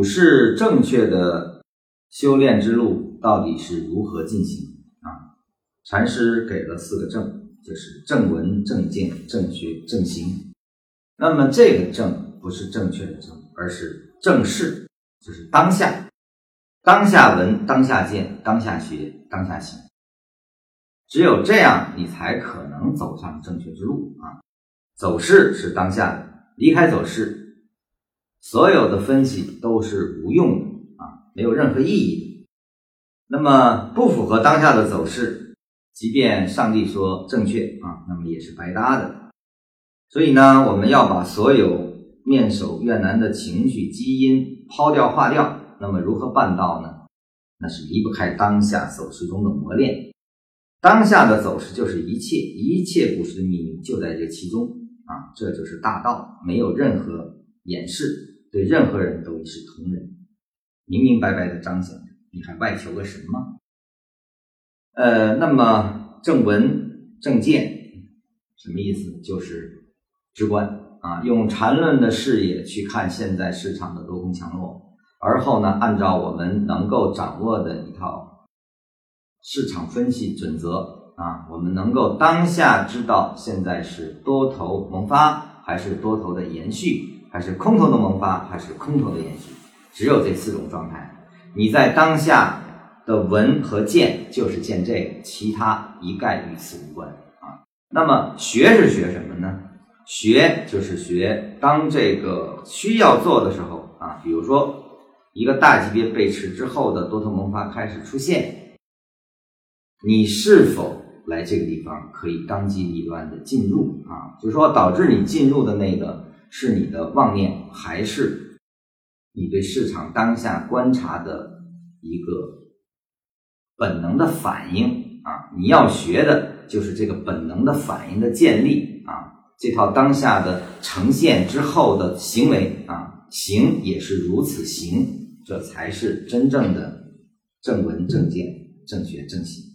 股市正确的修炼之路到底是如何进行啊？禅师给了四个正，就是正闻、正见、正学、正行。那么这个正不是正确的正，而是正视，就是当下，当下闻，当下见，当下学，当下行。只有这样，你才可能走上正确之路啊！走势是当下的，离开走势，所有的分析都是无用的啊，没有任何意义的。那么不符合当下的走势，即便上帝说正确啊，那么也是白搭的。所以呢，我们要把所有面首怨难的情绪基因抛掉、化掉。那么如何办到呢？那是离不开当下走势中的磨练。当下的走势就是一切，一切故事的秘密就在这其中啊！这就是大道，没有任何掩饰，对任何人都是同仁，明明白白的彰显着。你还外求个什么？呃，那么正文正见什么意思？就是。直观啊，用禅论的视野去看现在市场的多空强弱，而后呢，按照我们能够掌握的一套市场分析准则啊，我们能够当下知道现在是多头萌发还是多头的延续，还是空头的萌发还是空头的延续，只有这四种状态。你在当下的闻和见就是见这个，其他一概与此无关啊。那么学是学什么呢？学就是学，当这个需要做的时候啊，比如说一个大级别背驰之后的多头萌发开始出现，你是否来这个地方可以当机立断的进入啊？就是说导致你进入的那个是你的妄念，还是你对市场当下观察的一个本能的反应啊？你要学的就是这个本能的反应的建立啊。这套当下的呈现之后的行为啊，行也是如此行，这才是真正的正闻正见正学正行。